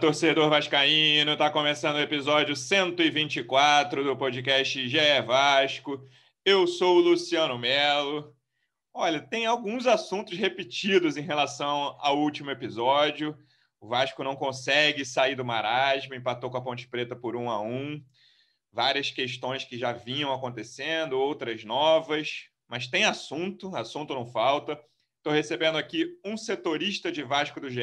torcedor vascaíno! Tá começando o episódio 124 do podcast GE Vasco. Eu sou o Luciano Melo. Olha, tem alguns assuntos repetidos em relação ao último episódio. O Vasco não consegue sair do marasmo, empatou com a Ponte Preta por um a um. Várias questões que já vinham acontecendo, outras novas, mas tem assunto, assunto não falta. Estou recebendo aqui um setorista de Vasco do GE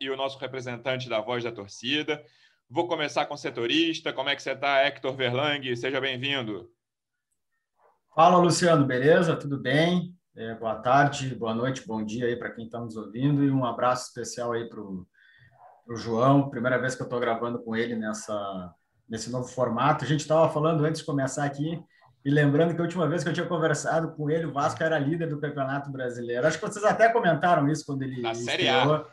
e o nosso representante da Voz da Torcida. Vou começar com o setorista. Como é que você está, Hector Verlang? Seja bem-vindo. Fala, Luciano, beleza? Tudo bem? É, boa tarde, boa noite, bom dia aí para quem está nos ouvindo e um abraço especial aí para o João. Primeira vez que eu estou gravando com ele nessa, nesse novo formato. A gente estava falando antes de começar aqui e lembrando que a última vez que eu tinha conversado com ele, o Vasco era líder do Campeonato Brasileiro. Acho que vocês até comentaram isso quando ele. Na Série A.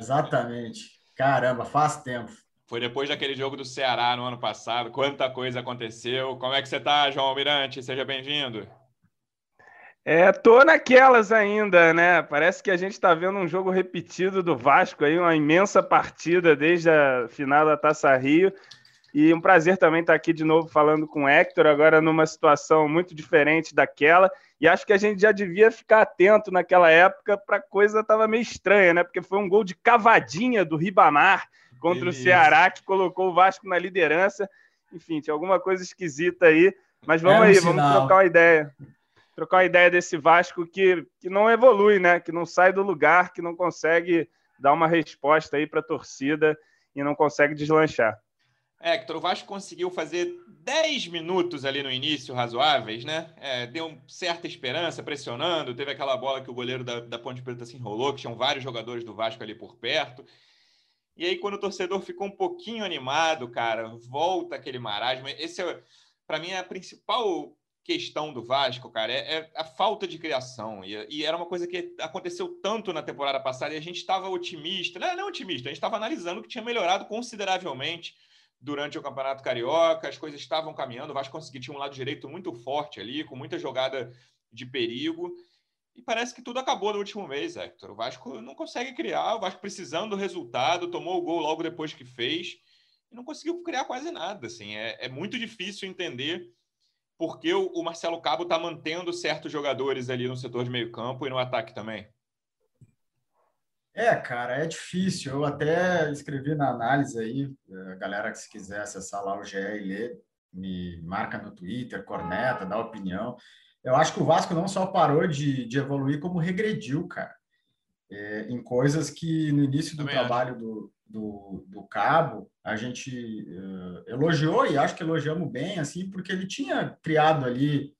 Exatamente. Caramba, faz tempo. Foi depois daquele jogo do Ceará no ano passado. Quanta coisa aconteceu. Como é que você está, João Almirante? Seja bem-vindo. É, tô naquelas ainda, né? Parece que a gente está vendo um jogo repetido do Vasco aí, uma imensa partida desde a final da Taça Rio. E um prazer também estar aqui de novo falando com o Hector, agora numa situação muito diferente daquela. E acho que a gente já devia ficar atento naquela época para a coisa estava meio estranha, né? Porque foi um gol de cavadinha do Ribamar contra Beleza. o Ceará, que colocou o Vasco na liderança. Enfim, tinha alguma coisa esquisita aí. Mas vamos é um aí, sinal. vamos trocar uma ideia. Trocar uma ideia desse Vasco que, que não evolui, né? Que não sai do lugar, que não consegue dar uma resposta aí para a torcida e não consegue deslanchar. Hector, o Vasco conseguiu fazer 10 minutos ali no início razoáveis, né? É, deu certa esperança, pressionando. Teve aquela bola que o goleiro da, da Ponte Preta se enrolou, que tinham vários jogadores do Vasco ali por perto. E aí, quando o torcedor ficou um pouquinho animado, cara, volta aquele marasmo. Esse é, para mim, é a principal questão do Vasco, cara, é, é a falta de criação. E, e, era uma coisa que aconteceu tanto na temporada passada e a gente estava otimista, não, não otimista, a gente estava analisando que tinha melhorado consideravelmente durante o Campeonato Carioca, as coisas estavam caminhando, o Vasco conseguiu, tinha um lado direito muito forte ali, com muita jogada de perigo, e parece que tudo acabou no último mês, Hector. O Vasco não consegue criar, o Vasco precisando do resultado, tomou o gol logo depois que fez, e não conseguiu criar quase nada, assim, é, é muito difícil entender por que o, o Marcelo Cabo está mantendo certos jogadores ali no setor de meio campo e no ataque também. É, cara, é difícil. Eu até escrevi na análise aí, a galera que se quiser acessar lá o GE e ler, me marca no Twitter, corneta, dá opinião. Eu acho que o Vasco não só parou de, de evoluir, como regrediu, cara. É, em coisas que no início do Também trabalho do, do, do, Cabo a gente uh, elogiou e acho que elogiamos bem, assim, porque ele tinha criado ali.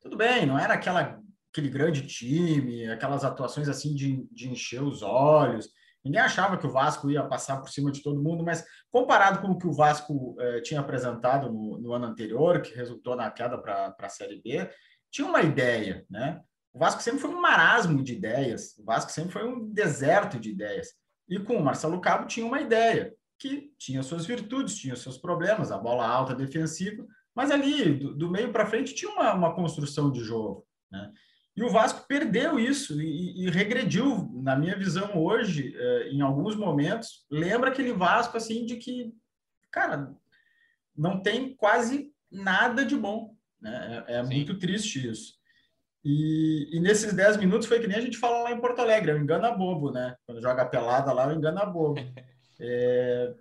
Tudo bem, não era aquela aquele grande time, aquelas atuações assim de, de encher os olhos. Ninguém achava que o Vasco ia passar por cima de todo mundo, mas comparado com o que o Vasco eh, tinha apresentado no, no, ano anterior, que resultou na queda para a Série B, tinha uma ideia, né? O Vasco sempre foi um marasmo de ideias, o Vasco sempre foi um deserto de ideias. E com o Marcelo Cabo tinha uma ideia, que tinha suas virtudes, tinha seus problemas, a bola alta defensiva, mas ali, do, do meio para frente, tinha uma, uma construção de jogo. Né? E o Vasco perdeu isso e, e regrediu, na minha visão hoje, eh, em alguns momentos, lembra aquele Vasco assim de que, cara, não tem quase nada de bom. Né? É, é muito triste isso. E, e, nesses 10 minutos foi que nem a gente fala lá em Porto Alegre, é engana bobo, né? Quando joga pelada lá, engana bobo. É,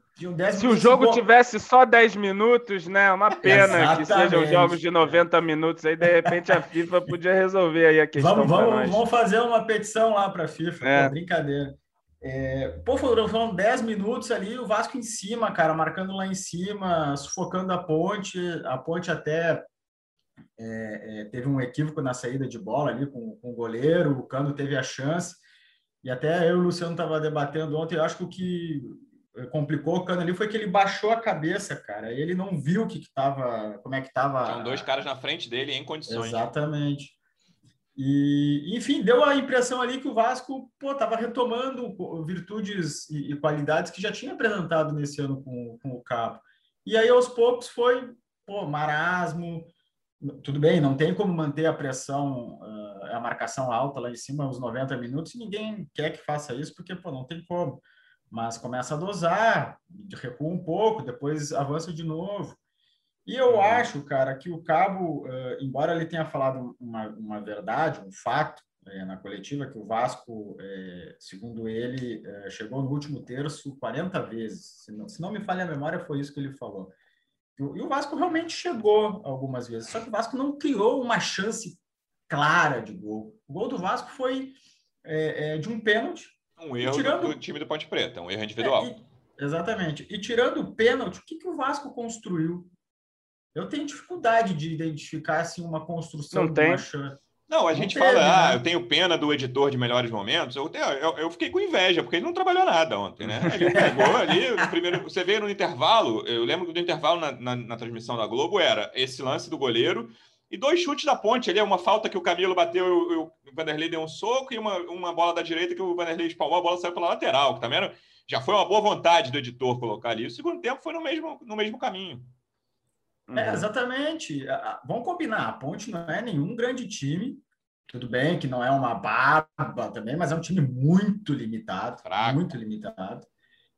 se o jogo tivesse só 10 minutos, né? Uma pena Exatamente. que sejam jogos de 90 minutos. Aí, de repente, a FIFA podia resolver aí a questão. Vamos, vamos, vamos fazer uma petição lá para a FIFA, é. brincadeira. É, pô, foram 10 minutos ali, o Vasco em cima, cara, marcando lá em cima, sufocando a ponte. A ponte até é, é, teve um equívoco na saída de bola ali com, com o goleiro, o Cano teve a chance. E até eu e o Luciano estava debatendo ontem, eu acho que o que complicou o Cano ali foi que ele baixou a cabeça, cara. Ele não viu o que, que tava, como é que tava. Tinham dois caras na frente dele em condições. Exatamente. E, enfim, deu a impressão ali que o Vasco pô, estava retomando virtudes e, e, qualidades que já tinha apresentado nesse ano com, com o Cabo. E aí, aos poucos, foi pô, marasmo. Tudo bem, não tem como manter a pressão, a marcação alta lá em cima, os 90 minutos, e ninguém quer que faça isso, porque pô, não tem como mas começa a dosar, recua um pouco, depois avança de novo. E eu uhum. acho, cara, que o Cabo, uh, embora ele tenha falado uma, uma verdade, um fato é, na coletiva, que o Vasco, é, segundo ele, é, chegou no último terço 40 vezes. Se não, se não me falha a memória, foi isso que ele falou. E, e o Vasco realmente chegou algumas vezes, só que o Vasco não criou uma chance clara de gol. O gol do Vasco foi de um pênalti, um erro tirando... do time do Ponte Preta, um erro individual. É, e, exatamente. E tirando o pênalti, o que, que o Vasco construiu? Eu tenho dificuldade de identificar assim, uma construção Não tem. Não, a gente fala, ah, né? eu tenho pena do editor de melhores momentos. Eu, eu, eu, fiquei com inveja, porque ele não trabalhou nada ontem, né? Ele pegou ali, no primeiro, você vê no intervalo, eu lembro do intervalo na, na, na, transmissão da Globo era esse lance do goleiro e dois chutes da ponte ali, uma falta que o Camilo bateu, o, o Vanderlei deu um soco, e uma, uma bola da direita que o Vanderlei espalmou, a bola saiu pela lateral, que também era, já foi uma boa vontade do editor colocar ali. O segundo tempo foi no mesmo, no mesmo caminho. É, exatamente. Vamos combinar, a Ponte não é nenhum grande time. Tudo bem que não é uma barba também, mas é um time muito limitado. Fraco. Muito limitado.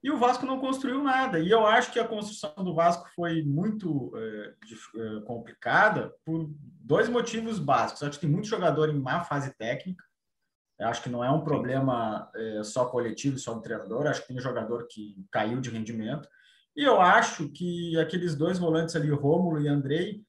E o Vasco não construiu nada. E eu acho que a construção do Vasco foi muito é, é, complicada por dois motivos básicos. Eu acho que tem muito jogador em má fase técnica. Eu acho que não é um problema é, só coletivo, só do treinador. Eu acho que tem jogador que caiu de rendimento. E eu acho que aqueles dois volantes ali, Rômulo e Andrei,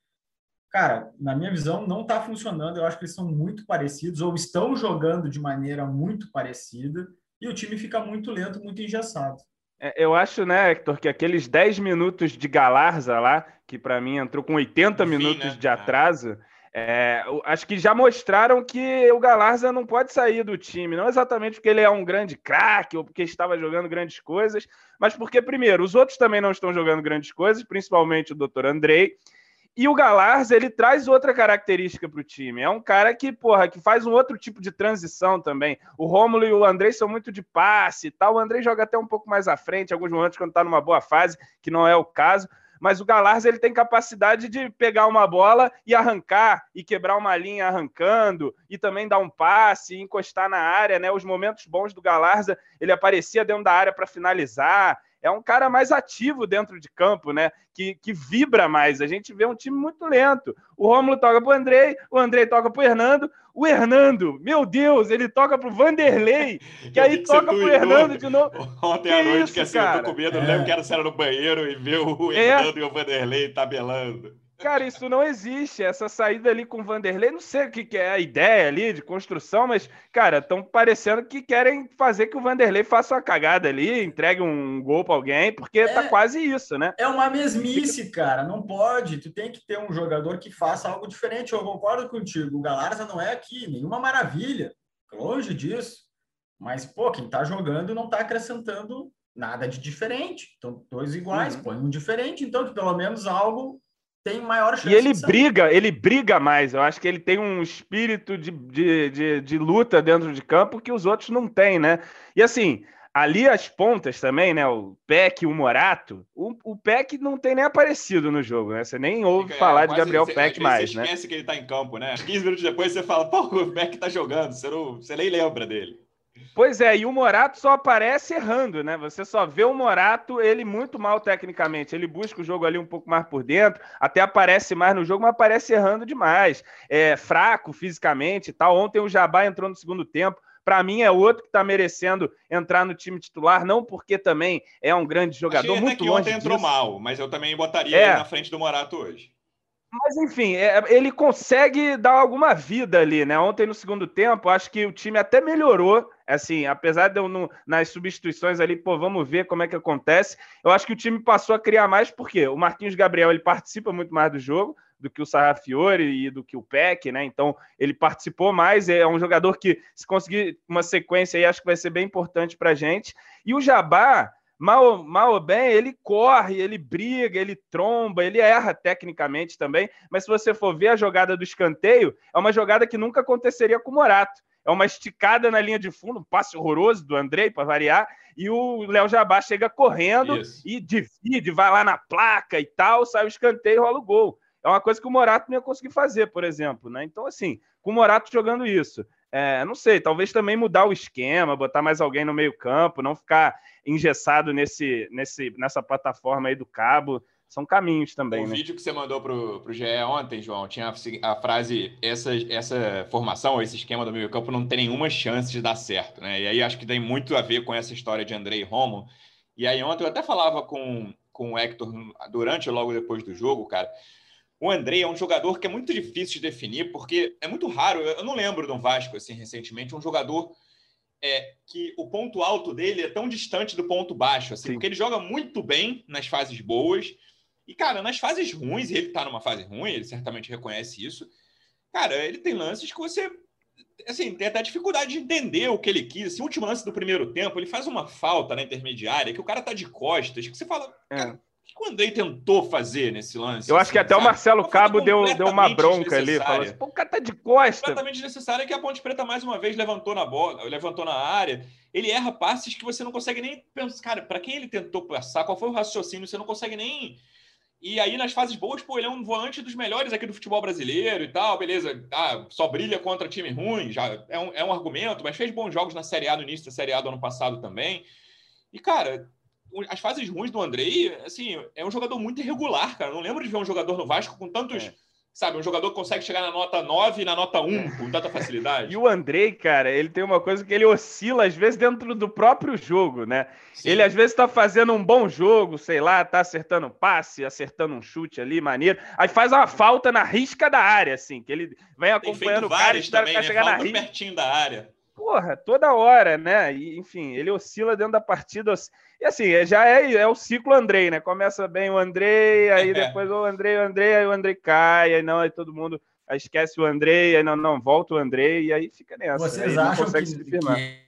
cara, na minha visão, não está funcionando. Eu acho que eles são muito parecidos ou estão jogando de maneira muito parecida e o time fica muito lento, muito engessado. É, eu acho, né, Hector, que aqueles 10 minutos de Galarza lá, que para mim entrou com 80 Enfim, minutos né? de é. atraso, é, acho que já mostraram que o Galarza não pode sair do time, não exatamente porque ele é um grande craque ou porque estava jogando grandes coisas, mas porque, primeiro, os outros também não estão jogando grandes coisas, principalmente o Dr. Andrei, e o Galarza, ele traz outra característica para o time. É um cara que, porra, que faz um outro tipo de transição também. O Rômulo e o Andrei são muito de passe e tal. O Andrei joga até um pouco mais à frente, alguns momentos quando está numa boa fase, que não é o caso. Mas o Galarza ele tem capacidade de pegar uma bola e arrancar e quebrar uma linha arrancando e também dar um passe, encostar na área, né? Os momentos bons do Galarza, ele aparecia dentro da área para finalizar é um cara mais ativo dentro de campo, né? Que, que vibra mais. A gente vê um time muito lento. O Rômulo toca para o Andrei, o Andrei toca para o Hernando, o Hernando, meu Deus, ele toca para o Vanderlei, que aí toca para o Hernando de novo. Ontem à noite, isso, que assim, cara? eu tô com medo, é. lembro que era, era no banheiro e ver o é. Hernando é. e o Vanderlei tabelando. Cara, isso não existe. Essa saída ali com o Vanderlei, não sei o que, que é a ideia ali de construção, mas, cara, estão parecendo que querem fazer que o Vanderlei faça uma cagada ali, entregue um gol para alguém, porque tá é, tá quase isso, né? É uma mesmice, cara. Não pode. Tu tem que ter um jogador que faça algo diferente. Eu concordo contigo. O Galarza não é aqui, nenhuma maravilha. Longe disso. Mas, pô, quem tá jogando não tá acrescentando nada de diferente. Então, dois iguais, uhum. põe um diferente, então, que pelo menos algo tem maior chance. E ele briga, ele briga mais. Eu acho que ele tem um espírito de, de, de, de, luta dentro de campo que os outros não têm, né? E assim, ali as pontas também, né? O Peck e o Morato. O, o Peck não tem nem aparecido no jogo, né? Você nem ouve Fica, falar é, de Gabriel você, Peck mais, você né? Você esquece que ele tá em campo, né? 15 minutos depois você fala, pô, o Peck tá jogando. Você, não, você nem lembra dele. Pois é, e o Morato só aparece errando, né? Você só vê o Morato, ele muito mal tecnicamente. Ele busca o jogo ali um pouco mais por dentro, até aparece mais no jogo, mas aparece errando demais. É fraco fisicamente e tal. Ontem o Jabá entrou no segundo tempo. Para mim é outro que está merecendo entrar no time titular, não porque também é um grande jogador, Achei muito que longe ontem entrou disso. mal, mas eu também botaria é. ele na frente do Morato hoje. Mas enfim, é, ele consegue dar alguma vida ali, né? Ontem no segundo tempo, acho que o time até melhorou. Assim, apesar de eu no, nas substituições ali, pô, vamos ver como é que acontece. Eu acho que o time passou a criar mais, porque o Marquinhos Gabriel ele participa muito mais do jogo do que o Sarrafiore e do que o Peck, né? Então ele participou mais. É um jogador que, se conseguir uma sequência aí, acho que vai ser bem importante para gente. E o Jabá mal, mal ou bem, ele corre, ele briga, ele tromba, ele erra tecnicamente também. Mas se você for ver a jogada do escanteio, é uma jogada que nunca aconteceria com o Morato. É uma esticada na linha de fundo, um passe horroroso do Andrei, para variar, e o Léo Jabá chega correndo Isso. e divide, vai lá na placa e tal, sai o escanteio e rola o gol. É uma coisa que o Morato não ia conseguir fazer, por exemplo. Né? Então, assim, com o Morato jogando isso, é, não sei, talvez também mudar o esquema, botar mais alguém no meio-campo, não ficar engessado nesse, nesse, nessa plataforma aí do cabo. São caminhos também. O né? vídeo que você mandou pro, pro GE ontem, João, tinha a, a frase: essa, essa formação, esse esquema do meio-campo não tem nenhuma chance de dar certo, né? E aí acho que tem muito a ver com essa história de André e Romo. E aí ontem eu até falava com, com o Hector durante ou logo depois do jogo, cara o André é um jogador que é muito difícil de definir, porque é muito raro. Eu não lembro de um Vasco, assim, recentemente, um jogador é, que o ponto alto dele é tão distante do ponto baixo, assim, Sim. porque ele joga muito bem nas fases boas. E, cara, nas fases ruins, e ele tá numa fase ruim, ele certamente reconhece isso. Cara, ele tem lances que você assim, tem até dificuldade de entender o que ele quis. Esse último lance do primeiro tempo, ele faz uma falta na intermediária, que o cara tá de costas, que você fala, é que o Andrei tentou fazer nesse lance? Eu acho assim, que até sabe? o Marcelo Cabo deu, deu uma bronca ali. Falou assim, Pô, o cara tá de costa. Completamente desnecessária que a Ponte Preta mais uma vez levantou na bola, levantou na área. Ele erra passes que você não consegue nem pensar. Cara, para quem ele tentou passar, qual foi o raciocínio? Você não consegue nem. E aí, nas fases boas, pô, ele é um volante dos melhores aqui do futebol brasileiro e tal, beleza. Ah, só brilha contra time ruim, já é um, é um argumento, mas fez bons jogos na Série A no início da Série A do ano passado também. E, cara, as fases ruins do Andrei, assim, é um jogador muito irregular, cara. não lembro de ver um jogador no Vasco com tantos. É. Sabe, um jogador que consegue chegar na nota 9 e na nota 1 é. com tanta facilidade. e o Andrei, cara, ele tem uma coisa que ele oscila, às vezes, dentro do próprio jogo, né? Sim. Ele, às vezes, tá fazendo um bom jogo, sei lá, tá acertando um passe, acertando um chute ali, maneiro. Aí faz uma falta na risca da área, assim, que ele vem acompanhando o cara e também, né? chegar falta na risca. pertinho da área porra, toda hora, né? E, enfim, ele oscila dentro da partida. E assim, é, já é, é o ciclo Andrei, né? Começa bem o Andrei, aí depois o Andrei, o Andrei, aí o Andrei cai, aí não, aí todo mundo aí esquece o Andrei, aí não, não, volta o Andrei, e aí fica nessa. Vocês acham que, que,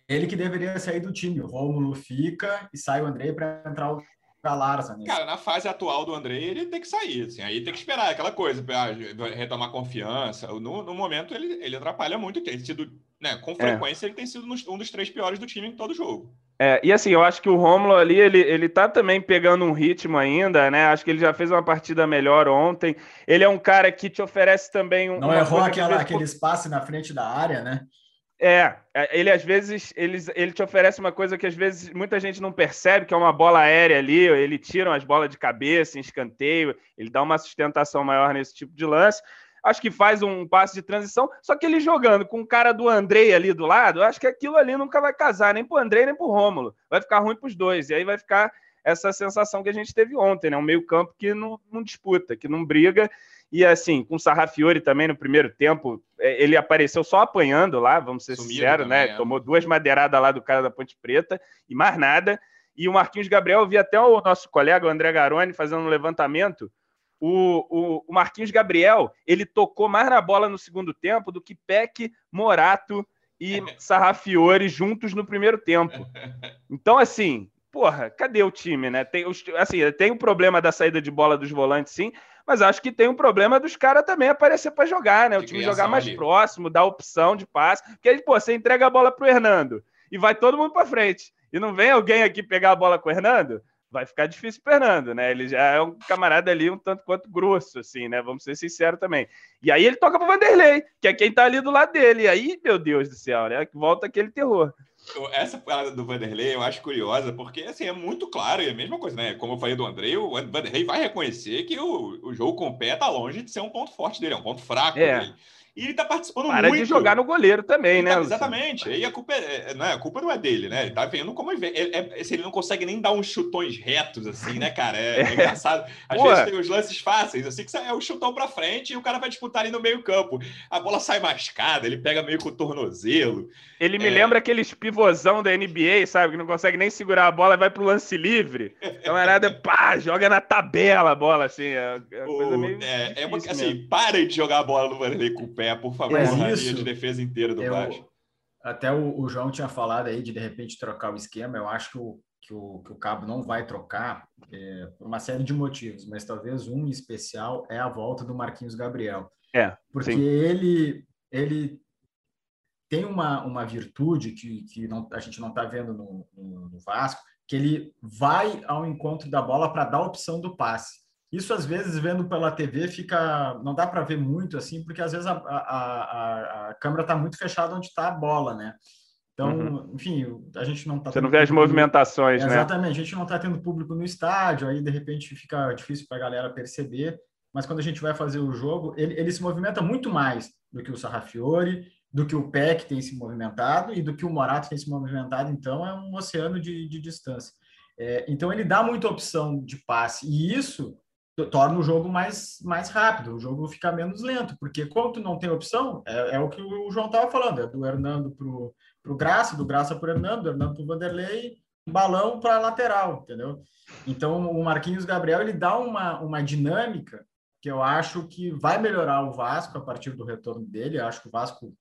ele que deveria sair do time, o Rômulo fica e sai o Andrei para entrar o Galarza nisso. Cara, na fase atual do Andrei, ele tem que sair, assim, aí tem que esperar aquela coisa, para retomar confiança. No, no momento, ele, ele atrapalha muito, tem sido né, com é. frequência, é. ele tem sido um dos três piores do time em todo jogo. É, e assim, eu acho que o Romulo ali, ele, ele tá também pegando um ritmo ainda, né? Acho que ele já fez uma partida melhor ontem. Ele é um cara que te oferece também um. Não errou aquela, aquele espaço na frente da área, né? É, é, ele às vezes ele, ele te oferece uma coisa que às vezes muita gente não percebe, que é uma bola aérea ali, ele tira as bolas de cabeça em escanteio, ele dá uma sustentação maior nesse tipo de lance acho que faz um passe de transição, só que ele jogando com o cara do Andrei ali do lado, acho que aquilo ali nunca vai casar, nem pro Andrei, nem pro Rômulo. Vai ficar ruim pros dois, e aí vai ficar essa sensação que a gente teve ontem, né? Um meio campo que não, não disputa, que não briga, e assim, com o Sarrafiori também no primeiro tempo, é, ele apareceu só apanhando lá, vamos ser sinceros, né? É. Tomou duas madeiradas lá do cara da Ponte Preta e mais nada. E o Marquinhos Gabriel, eu vi até o nosso colega, o André Garoni, fazendo um levantamento o, o, o, Marquinhos Gabriel ele tocou mais na bola no segundo tempo do que Peck, Morato e Sarrafiore juntos no primeiro tempo. Então, assim, porra, cadê o time, né? Tem, assim, tem o problema da saída de bola dos volantes, sim, mas acho que tem um problema dos caras também aparecer para jogar, né? O time jogar mais ali. próximo, dar opção de passe. Porque pô, você entrega a bola pro Hernando e vai todo mundo para frente. E não vem alguém aqui pegar a bola com o Hernando? vai ficar difícil o Fernando, né? Ele já é um camarada ali um tanto quanto grosso, assim, né? Vamos ser sinceros também. E aí ele toca pro Vanderlei, que é quem tá ali do lado dele. E aí, meu Deus do céu, né? Volta aquele terror. Essa parada do Vanderlei eu acho curiosa, porque assim, é muito claro, é a mesma coisa, né? Como eu falei do André, o Vanderlei vai reconhecer que o, o jogo com o pé tá longe de ser um ponto forte dele, é um ponto fraco é. dele. E ele tá participando Para muito. de jogar no goleiro também, né? Tá, exatamente. E a culpa, é, é, não é, a culpa não é dele, né? Ele tá vendo como ele, ele, é, ele não consegue nem dar uns chutões retos, assim, né, cara? É, é engraçado. Às Pô. vezes tem os lances fáceis, assim, que é o chutão pra frente e o cara vai disputar ali no meio campo. A bola sai mascada, ele pega meio com o tornozelo. Ele me é... lembra aqueles pivôzão da NBA, sabe? Que não consegue nem segurar a bola e vai pro lance livre. Camarada, pá, joga na tabela a bola, assim. É, é, é, é uma, assim, parem de jogar a bola no Vanderlei com o pé, por favor, na linha de defesa inteira do eu, Vasco. Até o, o, João tinha falado aí de de repente trocar o esquema. Eu acho que o que o, que o Cabo não vai trocar é, por uma série de motivos, mas talvez um especial é a volta do Marquinhos Gabriel. É, porque sim. ele ele tem uma, uma virtude que, que não, a gente não está vendo no, no, no, Vasco, que ele vai ao encontro da bola para dar a opção do passe. Isso, às vezes, vendo pela TV, fica. Não dá para ver muito assim, porque às vezes a, a, a, câmera está muito fechada onde está a bola, né? Então, uhum. enfim, a gente não está. Você não vê as movimentações, né? Exatamente, a gente não está tendo público no estádio, aí de repente fica difícil para a galera perceber. Mas quando a gente vai fazer o jogo, ele, ele se movimenta muito mais do que o Sarrafiore, do que o Peck tem se movimentado e do que o Morato tem se movimentado. Então, é um oceano de, de distância. É, então, ele dá muita opção de passe e isso torna o jogo mais, mais rápido, o jogo fica menos lento, porque quando não tem opção, é, é o que o João estava falando, é do Hernando para o Graça, do Graça para o Hernando, do Hernando para o Vanderlei, balão para lateral, entendeu? Então, o Marquinhos Gabriel, ele dá uma, uma dinâmica que eu acho que vai melhorar o Vasco a partir do retorno dele, eu acho que o Vasco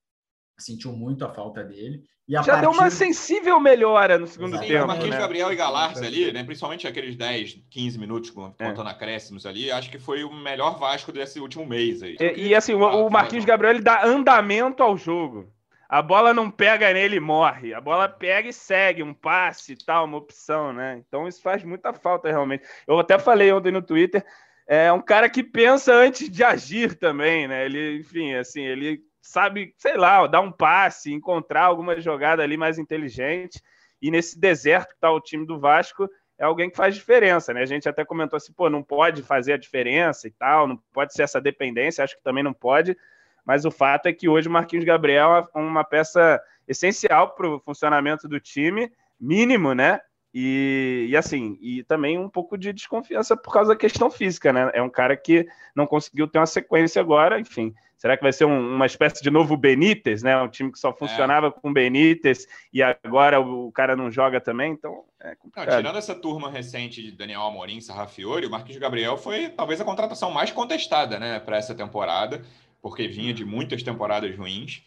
sentiu muito a falta dele. E Já partir... deu uma sensível melhora no segundo Sim, tempo. O Marquinhos né? Gabriel e Galarza ali, né? principalmente aqueles 10, 15 minutos contando é. acréscimos ali, acho que foi o melhor Vasco desse último mês aí. E, e assim, o, o Marquinhos Gabriel ele dá andamento ao jogo. A bola não pega nele e morre. A bola pega e segue, um passe e tal, uma opção, né? Então isso faz muita falta realmente. Eu até falei ontem no Twitter, é um cara que pensa antes de agir também, né? Ele, enfim, assim, ele sabe, sei lá, dar um passe, encontrar alguma jogada ali mais inteligente. E nesse deserto que está o time do Vasco, é alguém que faz diferença, né? A gente até comentou assim, pô, não pode fazer a diferença e tal, não pode ser essa dependência, acho que também não pode. Mas o fato é que hoje o Marquinhos Gabriel é uma peça essencial para o funcionamento do time, mínimo, né? E, e, assim, e também um pouco de desconfiança por causa da questão física, né? É um cara que não conseguiu ter uma sequência agora, enfim. Será que vai ser um, uma espécie de novo Benítez, né? Um time que só funcionava é. com Benítez e agora o, cara não joga também, então é complicado. Não, tirando essa turma recente de Daniel Amorim, Sarrafiori, o Marquinhos Gabriel foi talvez a contratação mais contestada, né, para essa temporada, porque vinha de muitas temporadas ruins,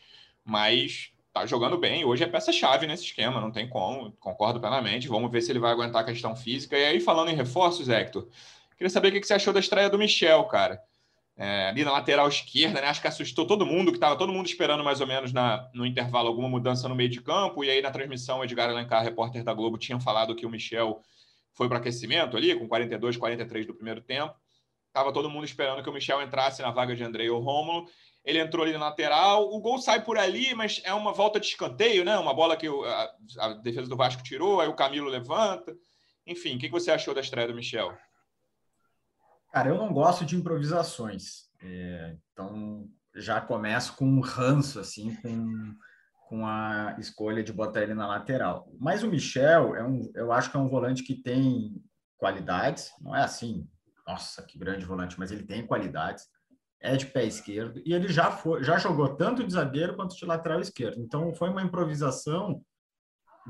mas tá jogando bem. Hoje é peça-chave nesse esquema, não tem como. Concordo plenamente. Vamos ver se ele vai aguentar a questão física. E aí, falando em reforços, Hector, queria saber o que você achou da estreia do Michel, cara. É, ali na lateral esquerda, né? Acho que assustou todo mundo, que estava todo mundo esperando mais ou menos na, no intervalo alguma mudança no meio de campo. E aí, na transmissão, o Edgar Alencar, repórter da Globo, tinha falado que o Michel foi para aquecimento ali, com 42, 43 do primeiro tempo. Tava todo mundo esperando que o Michel entrasse na vaga de Andrei ou Rômulo ele entrou ali na lateral, o gol sai por ali, mas é uma volta de escanteio, né? Uma bola que a, a defesa do Vasco tirou, aí o Camilo levanta. Enfim, o que você achou da estreia do Michel? Cara, eu não gosto de improvisações. É, então, já começo com um ranço, assim, com, com a escolha de botar ele na lateral. Mas o Michel, é um, eu acho que é um volante que tem qualidades, não é assim, nossa, que grande volante, mas ele tem qualidades é de pé esquerdo e ele já foi, já jogou tanto de zagueiro quanto de lateral esquerdo. Então foi uma improvisação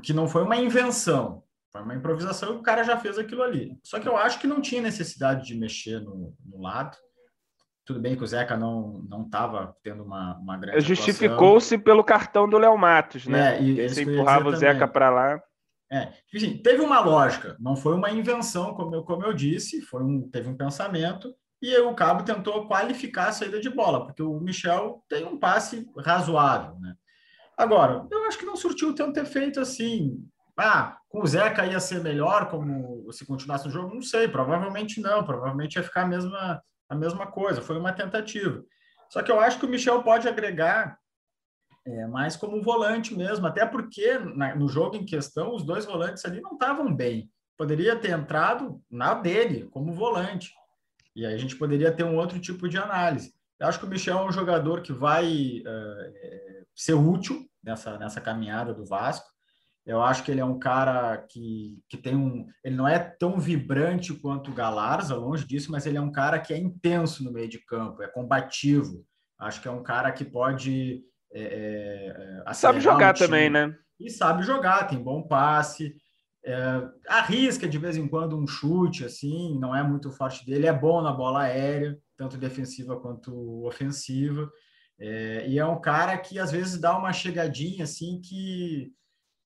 que não foi uma invenção, foi uma improvisação e o cara já fez aquilo ali. Só que eu acho que não tinha necessidade de mexer no, no lado. Tudo bem que o Zeca não não estava tendo uma, uma grande. Justificou-se pelo cartão do Léo Matos, né? É, e Você empurrava o Zeca para lá. É, enfim, teve uma lógica, não foi uma invenção, como eu, como eu disse, foi um, teve um pensamento e o Cabo tentou qualificar a saída de bola, porque o Michel tem um passe razoável, né? Agora, eu acho que não surtiu tanto efeito assim. Ah, com o Zeca ia ser melhor como se continuasse no jogo? Não sei, provavelmente não, provavelmente ia ficar a mesma, a mesma coisa, foi uma tentativa. Só que eu acho que o Michel pode agregar é, mais como volante mesmo, até porque na, no jogo em questão os dois volantes ali não estavam bem. Poderia ter entrado na dele, como volante. E aí a gente poderia ter um outro tipo de análise. Eu acho que o Michel é um jogador que vai uh, ser útil nessa, nessa caminhada do Vasco. Eu acho que ele é um cara que, que tem um. Ele não é tão vibrante quanto o Galarza, longe disso, mas ele é um cara que é intenso no meio de campo, é combativo. Acho que é um cara que pode. É, é, sabe jogar também, né? E sabe jogar, tem bom passe. É, arrisca de vez em quando um chute, assim, não é muito forte dele, é bom na bola aérea, tanto defensiva quanto ofensiva. É, e é um cara que às vezes dá uma chegadinha assim que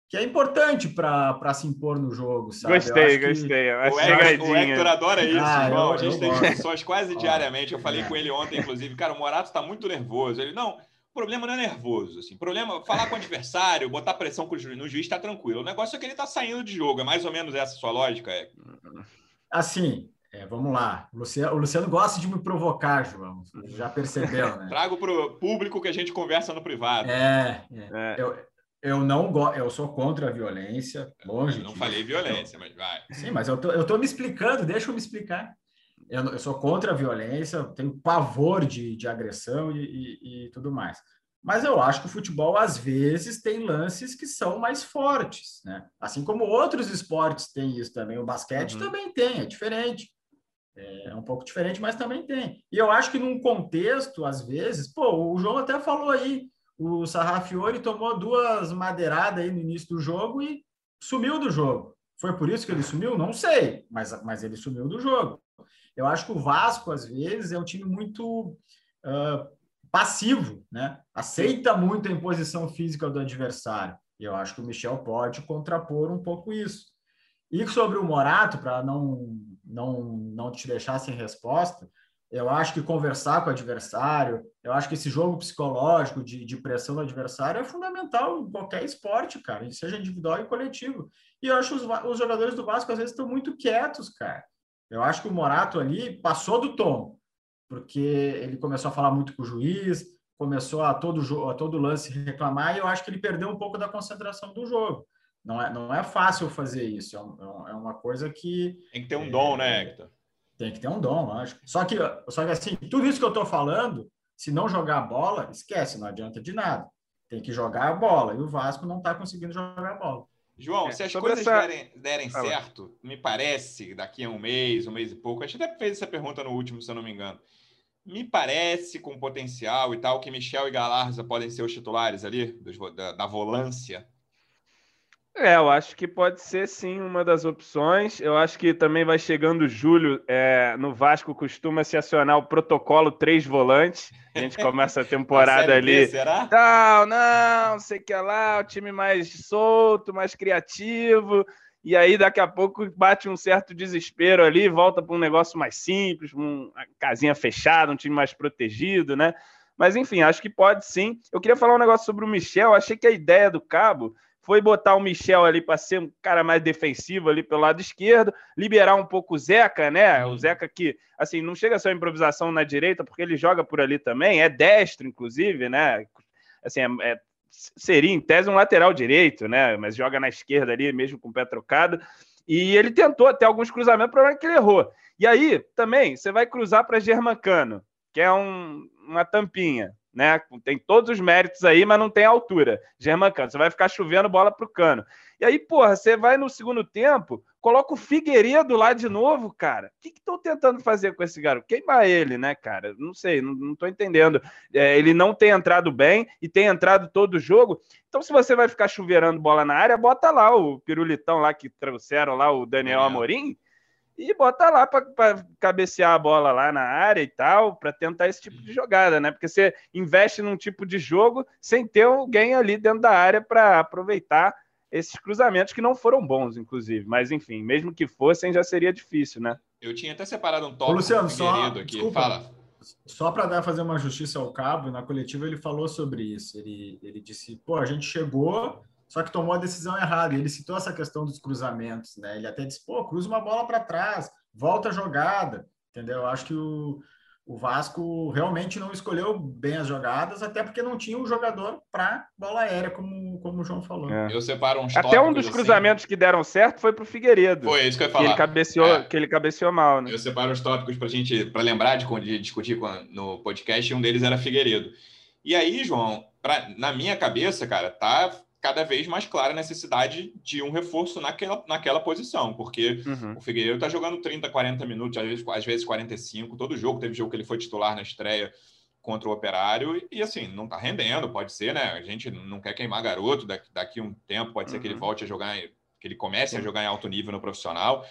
que é importante para se impor no jogo, sabe? Gostei, gostei. Que... O, Hector, o Hector adora isso, ah, João. a gente tem discussões quase diariamente. Eu falei é. com ele ontem, inclusive, cara, o Morato está muito nervoso. Ele, não, o problema não é nervoso. Assim. O problema falar com o adversário, botar pressão no juiz está tranquilo. O negócio é que ele está saindo de jogo. É mais ou menos essa a sua lógica, Hector? Assim, é, vamos lá. O Luciano, o Luciano, gosta de me provocar, João. Já percebeu, né? Trago para o público que a gente conversa no privado. É, é. é. Eu, eu não gosto, eu sou contra a violência, longe. Eu não falei violência, mas vai. Sim, mas eu tô, eu tô me explicando, deixa eu me explicar. Eu, eu sou contra a violência, tenho pavor de, de agressão e, e, e, tudo mais. Mas eu acho que o futebol, às vezes, tem lances que são mais fortes, né? Assim como outros esportes têm isso também. O basquete uhum. também tem, é diferente. É um pouco diferente, mas também tem. E eu acho que num contexto, às vezes, pô, o João até falou aí, o Sarrafiori tomou duas madeiradas aí no início do jogo e sumiu do jogo. Foi por isso que ele sumiu? Não sei, mas, mas ele sumiu do jogo. Eu acho que o Vasco, às vezes, é um time muito uh, passivo, né? Aceita muito a imposição física do adversário. E eu acho que o Michel pode contrapor um pouco isso. E sobre o Morato, para não, não, não te deixar sem resposta, eu acho que conversar com o adversário, eu acho que esse jogo psicológico de, de pressão do adversário é fundamental em qualquer esporte, cara, seja individual e coletivo. E eu acho os, os jogadores do Vasco às vezes estão muito quietos, cara. Eu acho que o Morato ali passou do tom, porque ele começou a falar muito com o juiz, começou a todo, a todo lance reclamar, e eu acho que ele perdeu um pouco da concentração do jogo. Não é, não é fácil fazer isso, é, é, é uma coisa que. Tem que ter um é, dom, né, Hector? Tem que ter um dom, lógico. Só que, só que assim, tudo isso que eu estou falando, se não jogar a bola, esquece, não adianta de nada. Tem que jogar a bola. E o Vasco não está conseguindo jogar a bola. João, é, se as coisas essa... derem, derem certo, me parece, daqui a um mês, um mês e pouco, a gente até fez essa pergunta no último, se eu não me engano. Me parece, com potencial e tal, que Michel e Galarza podem ser os titulares ali, dos, da, da volância é, eu acho que pode ser sim uma das opções. Eu acho que também vai chegando julho. É, no Vasco costuma se acionar o protocolo três volantes. A gente começa a temporada a ali. B, será? Não, não, sei que é lá, o time mais solto, mais criativo. E aí, daqui a pouco, bate um certo desespero ali, volta para um negócio mais simples, uma casinha fechada, um time mais protegido, né? Mas enfim, acho que pode sim. Eu queria falar um negócio sobre o Michel. Achei que a ideia do Cabo foi botar o Michel ali para ser um cara mais defensivo ali pelo lado esquerdo, liberar um pouco o Zeca, né? O Zeca que, assim, não chega só improvisação na direita, porque ele joga por ali também, é destro, inclusive, né? Assim, é, é, seria em tese um lateral direito, né? Mas joga na esquerda ali, mesmo com o pé trocado. E ele tentou até alguns cruzamentos, o problema é que ele errou. E aí, também, você vai cruzar para Germancano, que é um, uma tampinha né? Tem todos os méritos aí, mas não tem altura. Germancano, você vai ficar chovendo bola pro cano. E aí, porra, você vai no segundo tempo, coloca o Figueiredo lá de novo, cara. O que estão tentando fazer com esse garoto? Queimar ele, né, cara? Não sei, não, não tô entendendo. É, ele não tem entrado bem e tem entrado todo o jogo. Então, se você vai ficar chuveirando bola na área, bota lá o pirulitão lá que trouxeram lá, o Daniel é. E bota lá para cabecear a bola lá na área e tal, para tentar esse tipo de jogada, né? Porque você investe num tipo de jogo sem ter alguém ali dentro da área para aproveitar esses cruzamentos que não foram bons, inclusive. Mas enfim, mesmo que fossem, já seria difícil, né? Eu tinha até separado um toque Luciano, só, aqui. Desculpa, Fala. Só para fazer uma justiça ao cabo, na coletiva ele falou sobre isso. Ele, ele disse: pô, a gente chegou só que tomou a decisão errada. Ele citou essa questão dos cruzamentos, né? Ele até disse, pô, cruza uma bola para trás, volta a jogada, entendeu? Eu acho que o, o Vasco realmente não escolheu bem as jogadas, até porque não tinha um jogador para bola aérea, como, como o João falou. É. Eu separo uns Até um dos assim. cruzamentos que deram certo foi para o Figueiredo. Foi isso que eu ia falar. Que ele cabeceou, é. que ele cabeceou mal, né? Eu separo uns tópicos para gente, para lembrar de, de discutir no podcast, e um deles era Figueiredo. E aí, João, pra, na minha cabeça, cara, tá cada vez mais clara a necessidade de um reforço naquela, naquela posição, porque uhum. o Figueiredo está jogando 30, 40 minutos, às vezes, às vezes 45, todo jogo. Teve jogo que ele foi titular na estreia contra o Operário e, assim, não está rendendo, pode ser, né? A gente não quer queimar garoto, daqui, daqui um tempo pode ser uhum. que ele uhum. volte a jogar, que ele comece a jogar em alto nível no profissional.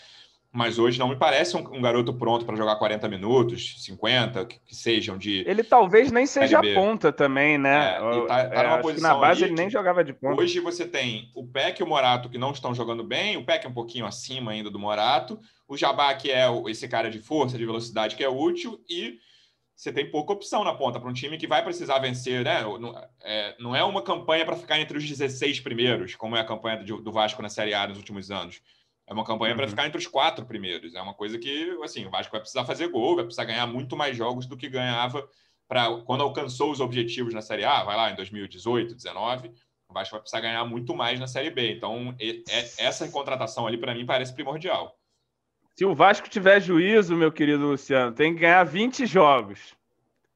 Mas hoje não me parece um, um garoto pronto para jogar 40 minutos, 50, que, que, sejam de. Ele talvez nem seja a ponta também, né? É, tá, tá posição na base ele nem jogava de ponta. Hoje você tem o Peck e o Morato que não estão jogando bem, o Peck é um pouquinho acima ainda do Morato, o Jabá, que é esse cara de força, de velocidade, que é útil, e você tem pouca opção na ponta para um time que vai precisar vencer, né? Não é, não é uma campanha para ficar entre os 16 primeiros, como é a campanha do Vasco na Série A nos últimos anos é uma campanha uhum. para ficar entre os quatro primeiros. É uma coisa que, assim, o Vasco vai precisar fazer gol, vai precisar ganhar muito mais jogos do que ganhava para quando alcançou os objetivos na Série A, vai lá em 2018, 19, o Vasco vai precisar ganhar muito mais na Série B. Então, essa contratação ali, para mim, parece primordial. Se o Vasco tiver juízo, meu querido Luciano, tem que ganhar 20 jogos.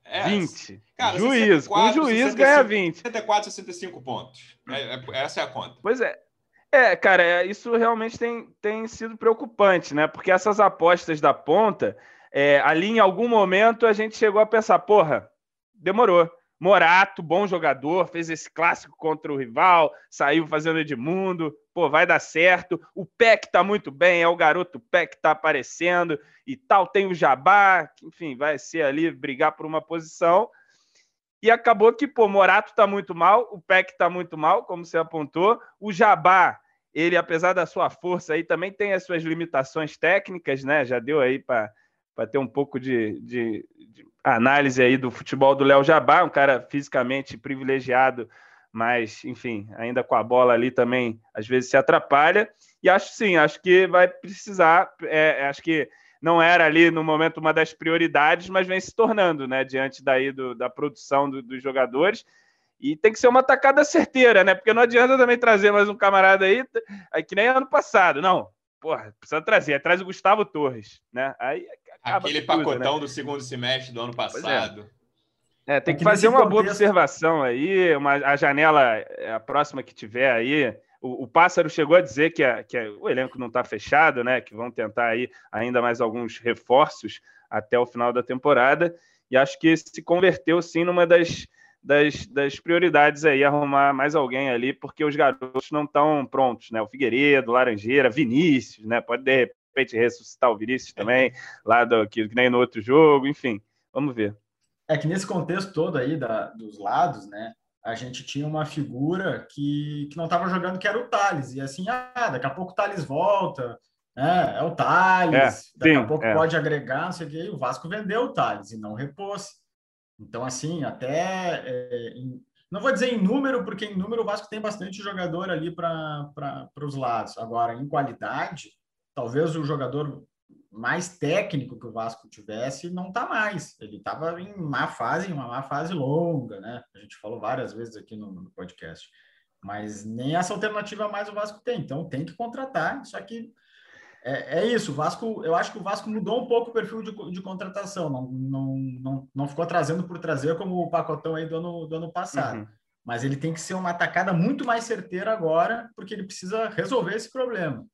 É, 20. Cara, juízo. 64, Com juiz 65, ganha 20. 64, 65 pontos. É, é, essa é a conta. Pois é. É, cara, é, isso realmente tem, tem sido preocupante, né? Porque essas apostas da ponta, é, ali em algum momento a gente chegou a pensar, porra, demorou. Morato, bom jogador, fez esse clássico contra o rival, saiu fazendo Edmundo, pô, vai dar certo. O Peck tá muito bem, é o garoto Peck tá aparecendo e tal. Tem o Jabá, que, enfim, vai ser ali brigar por uma posição. E acabou que, pô, Morato tá muito mal, o Peck tá muito mal, como você apontou. O Jabá ele, apesar da sua força aí, também tem as suas limitações técnicas, né? Já deu aí para ter um pouco de, de, de, análise aí do futebol do Léo Jabá, um cara fisicamente privilegiado, mas, enfim, ainda com a bola ali também, às vezes se atrapalha. E acho sim, acho que vai precisar, é, acho que não era ali no momento uma das prioridades, mas vem se tornando, né? Diante daí do, da produção do, dos jogadores e tem que ser uma tacada certeira, né? Porque não adianta também trazer mais um camarada aí, aí que nem ano passado. Não, porra, precisa trazer. Traz o Gustavo Torres, né? Aí Aquele tudo, pacotão né? do segundo semestre do ano é. passado. É. é. tem que fazer uma contexto... boa observação aí, uma, a janela a próxima que tiver aí. O, o Pássaro chegou a dizer que, a, que a, o elenco não está fechado, né? Que vão tentar aí ainda mais alguns reforços até o final da temporada. E acho que se converteu sim numa das das, das prioridades aí, arrumar mais alguém ali, porque os garotos não estão prontos, né? O Figueiredo, Laranjeira, Vinícius, né? Pode de repente ressuscitar o Vinícius também, lá do que, que nem no outro jogo, enfim, vamos ver. É que nesse contexto todo aí da, dos lados, né? A gente tinha uma figura que, que não estava jogando, que era o Thales. E assim, ah, daqui a pouco o Thales volta, né? É o Thales, é, daqui sim, a pouco é. pode agregar, não sei o quê. E o Vasco vendeu o Thales e não repôs. Então, assim, até. É, em, não vou dizer em número, porque em número o Vasco tem bastante jogador ali para os lados. Agora, em qualidade, talvez o jogador mais técnico que o Vasco tivesse não está mais. Ele estava em má fase, em uma má fase longa, né? A gente falou várias vezes aqui no, no podcast. Mas nem essa alternativa mais o Vasco tem. Então tem que contratar. Só que é, é, isso, o Vasco, eu acho que o Vasco mudou um pouco o perfil de, de contratação, não, não, não, não ficou trazendo por trazer como o pacotão aí do ano, do ano passado. Uhum. Mas ele tem que ser uma atacada muito mais certeira agora, porque ele precisa resolver esse problema.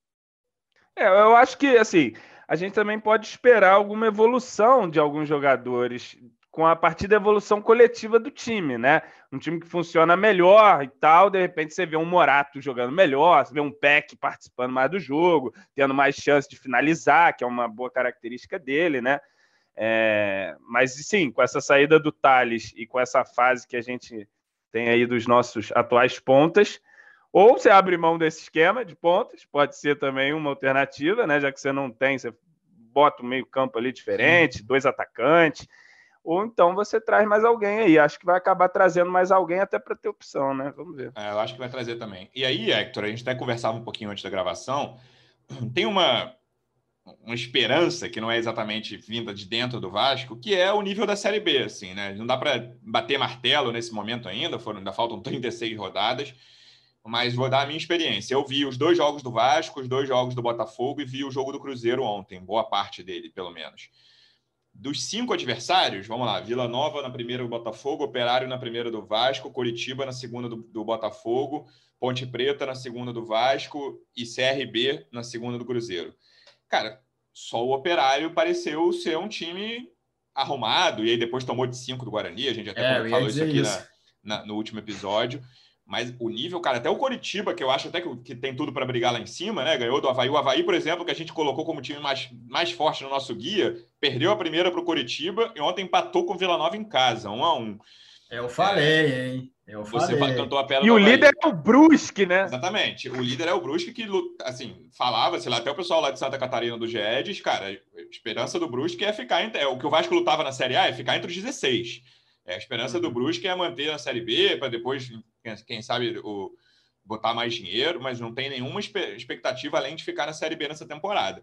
É, eu acho que assim, a gente também pode esperar alguma evolução de alguns jogadores com a partir da evolução coletiva do time, né? Um time que funciona melhor e tal, de repente você vê um Morato jogando melhor, você vê um Peck participando mais do jogo, tendo mais chance de finalizar, que é uma boa característica dele, né? É, mas sim, com essa saída do Thales e com essa fase que a gente tem aí dos nossos atuais pontas, ou você abre mão desse esquema de pontas, pode ser também uma alternativa, né? Já que você não tem, você bota o meio-campo ali diferente, dois atacantes ou então você traz mais alguém aí. Acho que vai acabar trazendo mais alguém até para ter opção, né? Vamos ver. É, eu acho que vai trazer também. E aí, Hector, a gente até conversava um pouquinho antes da gravação. Tem uma, uma esperança que não é exatamente vinda de dentro do Vasco, que é o nível da Série B, assim, né? Não dá para bater martelo nesse momento ainda, foram, ainda faltam 36 rodadas, mas vou dar a minha experiência. Eu vi os dois jogos do Vasco, os dois jogos do Botafogo e vi o jogo do Cruzeiro ontem, boa parte dele, pelo menos dos cinco adversários, vamos lá, Vila Nova na primeira do Botafogo, Operário na primeira do Vasco, Curitiba na segunda do, do, Botafogo, Ponte Preta na segunda do Vasco e CRB na segunda do Cruzeiro. Cara, só o Operário pareceu ser um time arrumado, e aí depois tomou de cinco do Guarani, a gente até é, falou isso aqui na, na, no último episódio. Mas o nível, cara, até o Coritiba, que eu acho até que, que tem tudo para brigar lá em cima, né? Ganhou do Havaí. O Havaí, por exemplo, que a gente colocou como time mais, mais forte no nosso guia, perdeu a primeira para o Coritiba e ontem empatou com o Vila Nova em casa, um a um. Eu falei, é, hein? Eu Você falei. cantou a pedra E o líder é o Brusque, né? Exatamente. O líder é o Brusque, que, assim, falava, sei lá, até o pessoal lá de Santa Catarina do GEDES, cara, a esperança do Brusque é ficar entre. É, o que o Vasco lutava na Série A é ficar entre os 16. É, a esperança do Brusque é manter na Série B, para depois, quem sabe, o, botar mais dinheiro, mas não tem nenhuma expectativa além de ficar na Série B nessa temporada.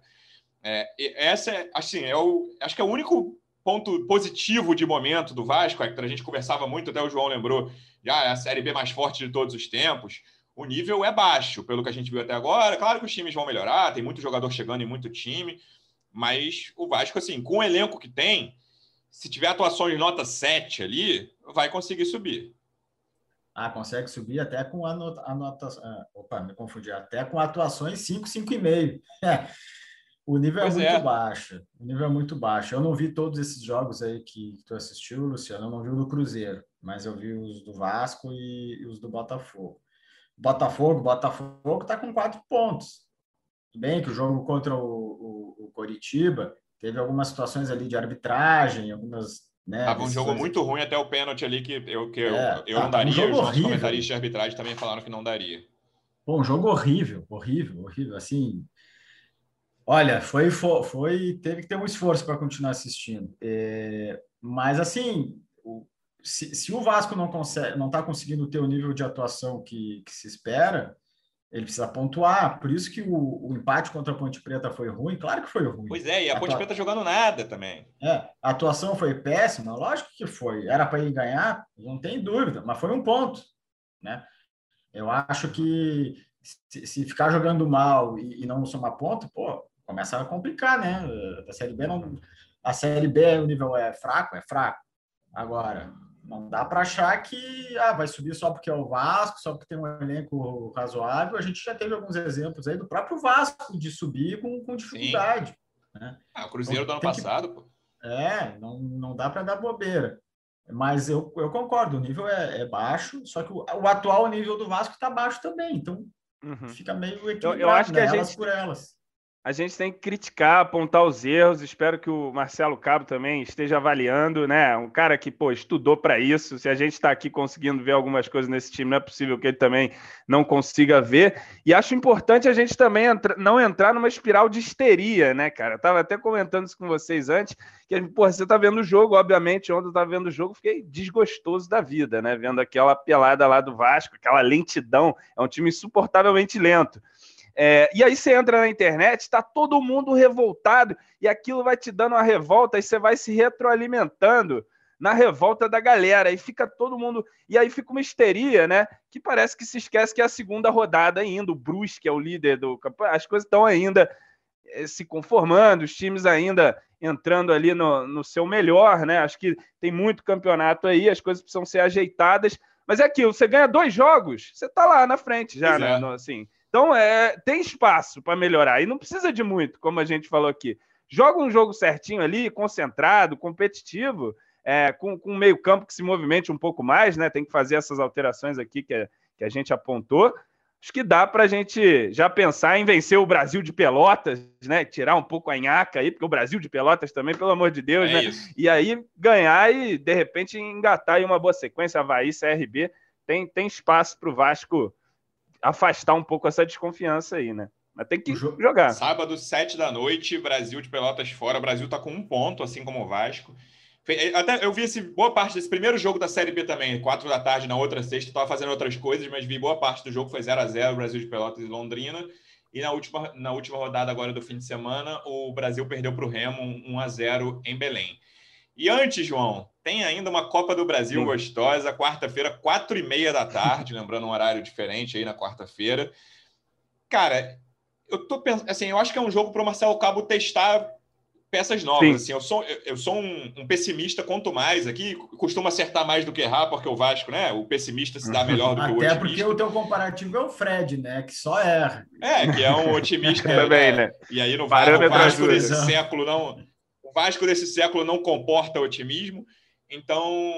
É, essa é, assim, é o, acho que é o único ponto positivo de momento do Vasco, é que a gente conversava muito, até o João lembrou, já é a Série B mais forte de todos os tempos. O nível é baixo, pelo que a gente viu até agora. Claro que os times vão melhorar, tem muito jogador chegando e muito time, mas o Vasco, assim, com o elenco que tem, se tiver atuações nota 7 ali, vai conseguir subir. Ah, consegue subir até com a nota. Ah, opa, me confundi. Até com atuações 5, 5,5. É. O nível é pois é muito é. baixo. O nível é muito baixo. Eu não vi todos esses jogos aí que tu assistiu, Luciano. Eu não vi o do Cruzeiro, mas eu vi os do Vasco e, e os do Botafogo. Botafogo, Botafogo está com quatro pontos. Tudo bem que o jogo contra o, o, o Coritiba teve algumas situações ali de arbitragem, algumas. Né, Tava um jogo muito ruim até o pênalti ali que eu, que eu, é, eu tá, não daria. Um os nossos comentaristas de arbitragem também falaram que não daria. Bom, um jogo horrível, horrível, horrível. Assim, Olha, foi, foi, teve que ter um esforço para continuar assistindo. É, mas assim, o, se, se, o Vasco não consegue, não está conseguindo ter o nível de atuação que, que, se espera, ele precisa pontuar. Por isso que o, o, empate contra a Ponte Preta foi ruim. Claro que foi ruim. Pois é, e a, a Ponte Preta jogando nada também. É, a atuação foi péssima. Lógico que foi. Era para ele ganhar, não tem dúvida. Mas foi um ponto, né? Eu acho que se, se ficar jogando mal e, e não somar ponto, pô, começa a complicar, né? A Série B não. A Série B, o nível é fraco, é fraco. Agora, não dá para achar que ah, vai subir só porque é o Vasco, só porque tem um elenco razoável. A gente já teve alguns exemplos aí do próprio Vasco de subir com, com dificuldade. Né? Ah, o Cruzeiro então, do ano passado, que... pô. É, não, não dá para dar bobeira. Mas eu, eu concordo, o nível é, é baixo, só que o, o, atual nível do Vasco está baixo também. Então uhum. fica meio equilibrado, eu, eu acho que né? a gente, por elas a gente tem que criticar, apontar os erros. Espero que o Marcelo Cabo também esteja avaliando, né? Um cara que, pô, estudou para isso. Se a gente está aqui conseguindo ver algumas coisas nesse time, não é possível que ele também não consiga ver. E acho importante a gente também entra... não entrar numa espiral de histeria, né, cara? Eu tava até comentando isso com vocês antes, que, pô, você tá vendo o jogo, obviamente, ontem eu tava vendo o jogo, fiquei desgostoso da vida, né? Vendo aquela pelada lá do Vasco, aquela lentidão. É um time insuportavelmente lento. É, e aí você entra na internet, está todo mundo revoltado, e aquilo vai te dando uma revolta, e você vai se retroalimentando na revolta da galera, e fica todo mundo. E aí fica uma histeria, né? Que parece que se esquece que é a segunda rodada ainda, o Brusque é o líder do campeonato, as coisas estão ainda eh, se conformando, os times ainda entrando ali no, no seu melhor, né? Acho que tem muito campeonato aí, as coisas precisam ser ajeitadas. Mas é aquilo, você ganha dois jogos, você tá lá na frente já, né? No, assim, então, é, tem espaço para melhorar. E não precisa de muito, como a gente falou aqui. Joga um jogo certinho ali, concentrado, competitivo, é, com, com um meio-campo que se movimente um pouco mais, né? Tem que fazer essas alterações aqui que, que a gente apontou. Acho que dá para a gente já pensar em vencer o Brasil de Pelotas, né? Tirar um pouco a nhaca aí, porque o Brasil de Pelotas também, pelo amor de Deus, é né? Isso. E aí ganhar e, de repente, engatar aí uma boa sequência, Havaí, CRB. Tem, tem espaço para o Vasco afastar um pouco essa desconfiança aí, né? Mas tem que jogar. Sábado, sete da noite, Brasil de Pelotas fora. O Brasil tá com um ponto, assim como o Vasco. Eh, até eu vi esse, boa parte desse primeiro jogo da Série B também, quatro da tarde na outra sexta. Estava fazendo outras coisas, mas vi boa parte do jogo. Foi 0 a 0 Brasil de Pelotas e Londrina. E na última, na última rodada agora do fim de semana, o Brasil perdeu para o Remo 1 a 0 em Belém. E antes, João, tem ainda uma Copa do Brasil Sim. gostosa, quarta-feira, quatro e meia da tarde, lembrando um horário diferente aí na quarta-feira. Cara, eu tô pensando, assim, eu acho que é um jogo para o Marcelo Cabo testar peças novas. Assim, eu sou, eu sou um, um, pessimista, quanto mais aqui, costumo acertar mais do que errar, porque o Vasco, né? O pessimista se dá melhor do que o otimista. Até porque o teu comparativo é o Fred, né? Que só erra. É, que é um otimista. Também, né? E aí no, no Vasco desse século não. O Vasco desse século não comporta otimismo. Então,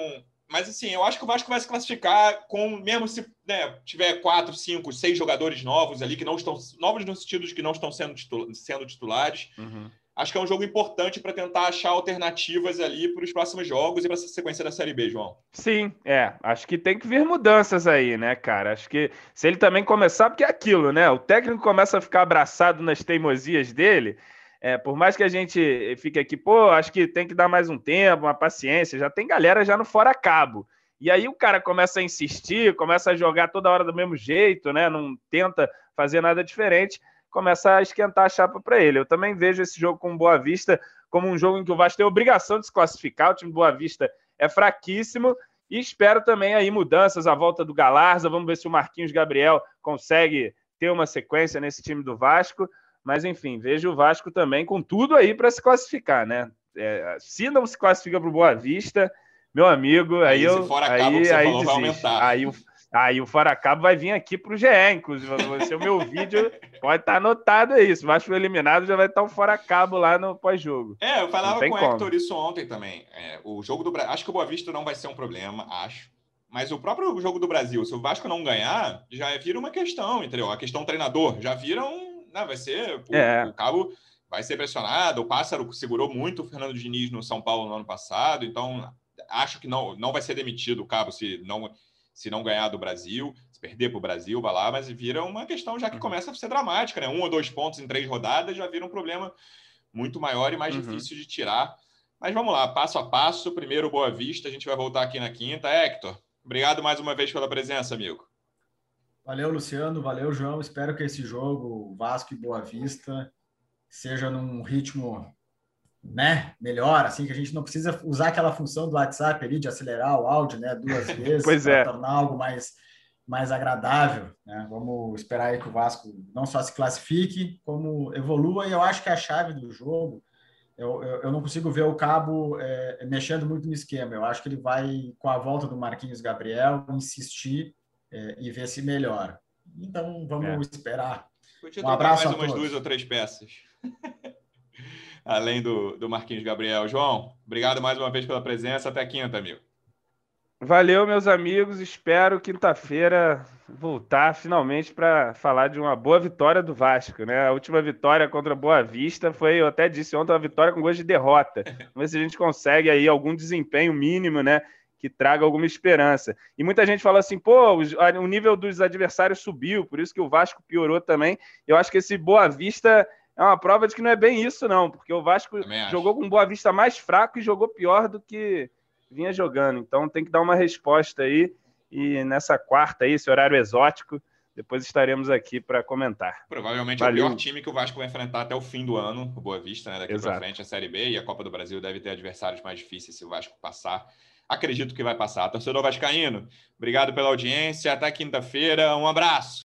mas assim, eu acho que o Vasco vai se classificar com, mesmo se né, tiver quatro, cinco, seis jogadores novos ali que não estão novos no sentido de que não estão sendo, titula, sendo titulares. Uhum. Acho que é um jogo importante para tentar achar alternativas ali para os próximos jogos e para essa sequência da Série B, João. Sim, é. Acho que tem que vir mudanças aí, né, cara? Acho que se ele também começar, porque é aquilo, né? O técnico começa a ficar abraçado nas teimosias dele. É, por mais que a gente fique aqui, pô, acho que tem que dar mais um tempo, uma paciência, já tem galera já no fora cabo. E aí o cara começa a insistir, começa a jogar toda hora do mesmo jeito, né? Não tenta fazer nada diferente começa a esquentar a chapa para ele. Eu também vejo esse jogo com Boa Vista como um jogo em que o Vasco tem obrigação de se classificar. O time do Boa Vista é fraquíssimo e espero também aí mudanças à volta do Galarza. Vamos ver se o Marquinhos Gabriel consegue ter uma sequência nesse time do Vasco. Mas enfim, vejo o Vasco também com tudo aí para se classificar, né? É, se não se classifica para o Boa Vista, meu amigo, aí, aí eu aí, aí, aí Aí o, Aí o Fora Cabo vai vir aqui para o GE, inclusive. Você, o meu vídeo pode estar tá anotado aí. Se o Vasco eliminado, já vai estar um Fora Cabo lá no pós-jogo. É, eu falava com o Hector isso ontem também. É, o jogo do Brasil. Acho que o Boa Vista não vai ser um problema, acho. Mas o próprio jogo do Brasil, se o Vasco não ganhar, já vira uma questão, entendeu? A questão treinador. Já vira um. Não, vai ser. O, é. o Cabo vai ser pressionado. O Pássaro segurou muito o Fernando Diniz no São Paulo no ano passado, então acho que não, não vai ser demitido o Cabo se não se não ganhar do Brasil, se perder para o Brasil, vai lá, mas vira uma questão já que uhum. começa a ser dramática, né? Um ou dois pontos em três rodadas já vira um problema muito maior e mais uhum. difícil de tirar. Mas vamos lá, passo a passo. Primeiro, Boa Vista, a gente vai voltar aqui na quinta. Hector, obrigado mais uma vez pela presença, amigo. Valeu, Luciano. Valeu, João. Espero que esse jogo, Vasco e Boa Vista, seja num ritmo né, melhor, assim, que a gente não precisa usar aquela função do WhatsApp ali de acelerar o áudio, né, duas vezes para é. tornar algo mais, mais agradável, né? Vamos esperar aí que o Vasco não só se classifique, como evolua, e eu acho que a chave do jogo, eu, eu, eu não consigo ver o Cabo é, mexendo muito no esquema, eu acho que ele vai, com a volta do Marquinhos Gabriel, insistir é, e ver se melhora. Então, vamos é. esperar. Podia um abraço mais umas duas ou três peças. além do, do Marquinhos Gabriel. João, obrigado mais uma vez pela presença. Até quinta, amigo. Valeu, meus amigos. Espero quinta-feira voltar finalmente para falar de uma boa vitória do Vasco, né? A última vitória contra Boa Vista foi, eu até disse ontem, uma vitória com gosto de derrota. Vamos ver se a gente consegue aí algum desempenho mínimo, né? Que traga alguma esperança. E muita gente fala assim, pô, o nível dos adversários subiu, por isso que o Vasco piorou também. Eu acho que esse Boa Vista é uma prova de que não é bem isso, não, porque o Vasco jogou com Boa Vista mais fraco e jogou pior do que vinha jogando. Então tem que dar uma resposta aí. E nessa quarta aí, esse horário exótico, depois estaremos aqui para comentar. Provavelmente Valeu. é o pior time que o Vasco vai enfrentar até o fim do ano, o Boa Vista, né? Daqui para frente a Série B e a Copa do Brasil deve ter adversários mais difíceis se o Vasco passar acredito que vai passar. Torcedor Vascaíno, obrigado pela audiência. Até quinta-feira. Um abraço.